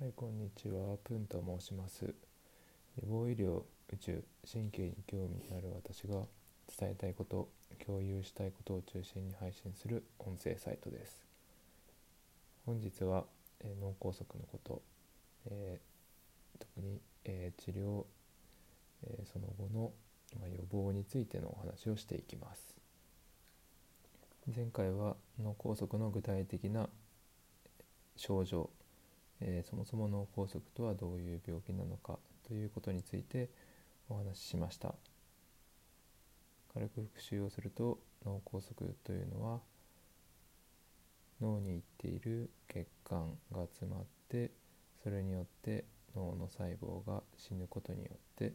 はい、こんにちは。プンと申します。予防医療、宇宙、神経に興味のある私が伝えたいこと、共有したいことを中心に配信する音声サイトです。本日は、えー脳梗塞のこと、えー特に、えー治療、えその後の、まあ予防についてのお話をしていきます。前回は脳梗塞の具体的な症状えーそもそも脳梗塞とはどういう病気なのかということについてお話ししました。軽く復習をすると脳梗塞というのは脳に行っている血管が詰まってそれによって脳の細胞が死ぬことによって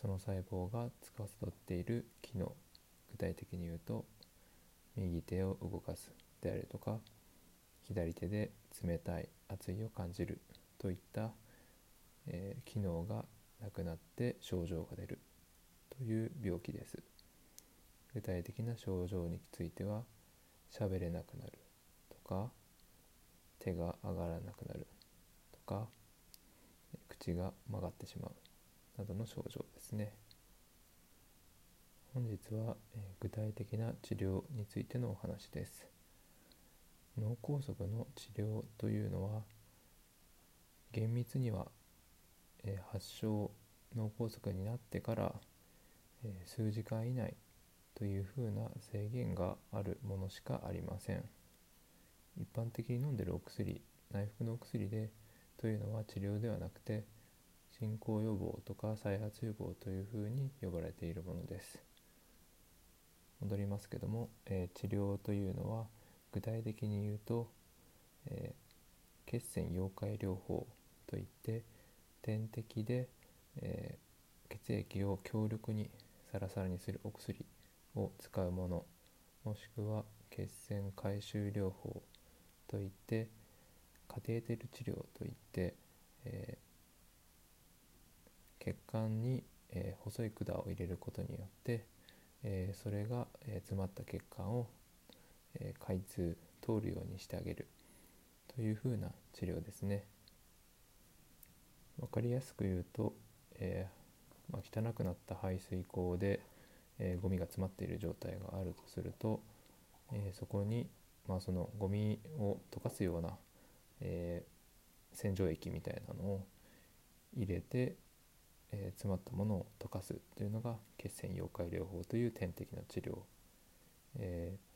その細胞が司っている機能具体的に言うと右手を動かすであるとか左手で冷たい熱いを感じるといった、えー機能がなくなって症状が出るという病気です。具体的な症状については喋れなくなるとか手が上がらなくなるとか口が曲がってしまうなどの症状ですね。本日は、具体的な治療についてのお話です。脳梗塞の治療というのは厳密には、えー発症脳梗塞になってから、えー数時間以内というふうな制限があるものしかありません。一般的に飲んでるお薬内服のお薬でというのは治療ではなくて進行予防とか再発予防というふうに呼ばれているものです。戻りますけども、えー治療というのは具体的に言うと、えー血栓溶解療法といって点滴で、えー血液を強力にサラサラにするお薬を使うものもしくは血栓回収療法といってカテーテル治療といって、えー血管に、えー細い管を入れることによって、えーそれが、え詰まった血管を、え開通通るようにしてあげるというふうな治療ですね。わかりやすく言うと、えーまあ、汚くなった排水口で、えーゴミが詰まっている状態があるとすると、えーそこに、まあ、そのゴミを溶かすような、え洗浄液みたいなのを入れて、え詰まったものを溶かすというのが血栓溶解療法という点滴の治療、えー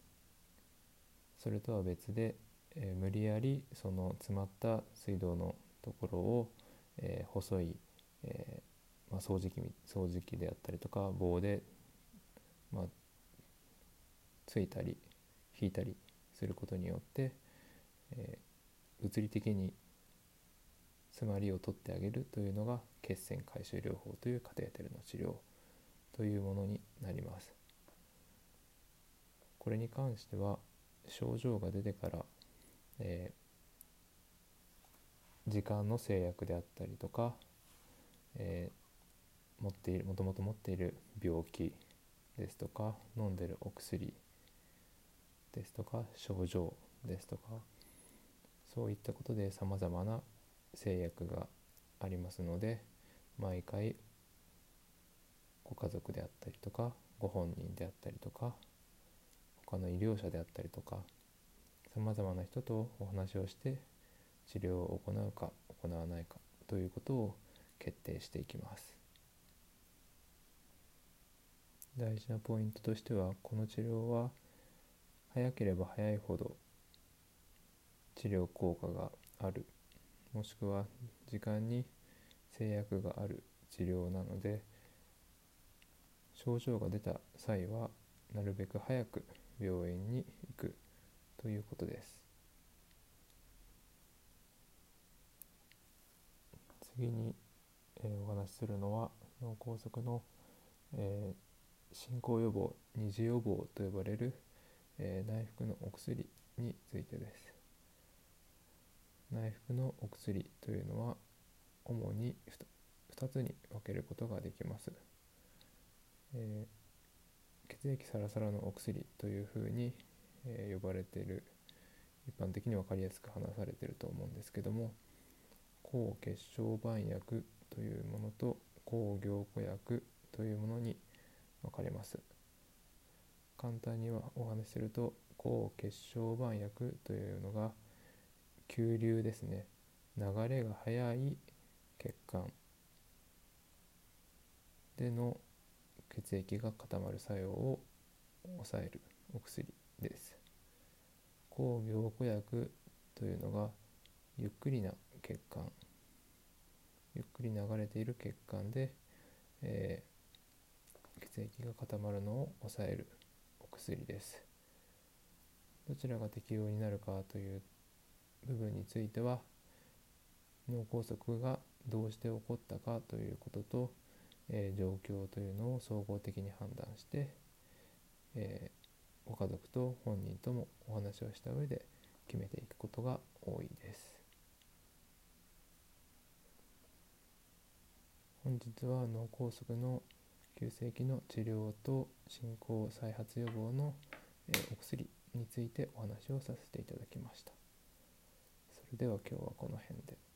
それとは別で、えー無理やりその詰まった水道のところを、えー細い、えーまあ、掃除機掃除機であったりとか棒で、まあ、ついたり引いたりすることによって、え物理的に詰まりを取ってあげるというのが血栓回収療法というカテーテルの治療というものになります。これに関しては症状が出てから、えー時間の制約であったりとか、えー持っているもともと持っている病気ですとか飲んでるお薬ですとか症状ですとかそういったことでさまざまな制約がありますので毎回ご家族であったりとかご本人であったりとか他の医療者であったりとかさまざまな人とお話をして治療を行うか行わないかということを決定していきます。大事なポイントとしてはこの治療は早ければ早いほど治療効果があるもしくは時間に制約がある治療なので症状が出た際はなるべく早く病院に行くということです。次に、えーお話しするのは脳梗塞の、えー進行予防二次予防と呼ばれる、えー内服のお薬についてです。内服のお薬というのは主に 2, つに分けることができます、えー血液サラサラのお薬というふうに、え呼ばれている一般的に分かりやすく話されていると思うんですけども抗血小板薬というものと抗凝固薬というものに分かれます。簡単にはお話しすると抗血小板薬というのが急流ですね。流れが速い血管。での血液が固まる作用を抑えるお薬です。抗凝固薬というのがゆっくりな血管ゆっくり流れている血管で、えー、血液が固まるのを抑えるお薬です。どちらが適用になるかという部分については脳梗塞がどうして起こったかということと、えー、状況というのを総合的に判断して、えー、ご家族と本人ともお話をした上で決めていくことが多いです。本日は脳梗塞の急性期の治療と進行再発予防の、え、お薬についてお話をさせていただきました。それでは今日はこの辺で。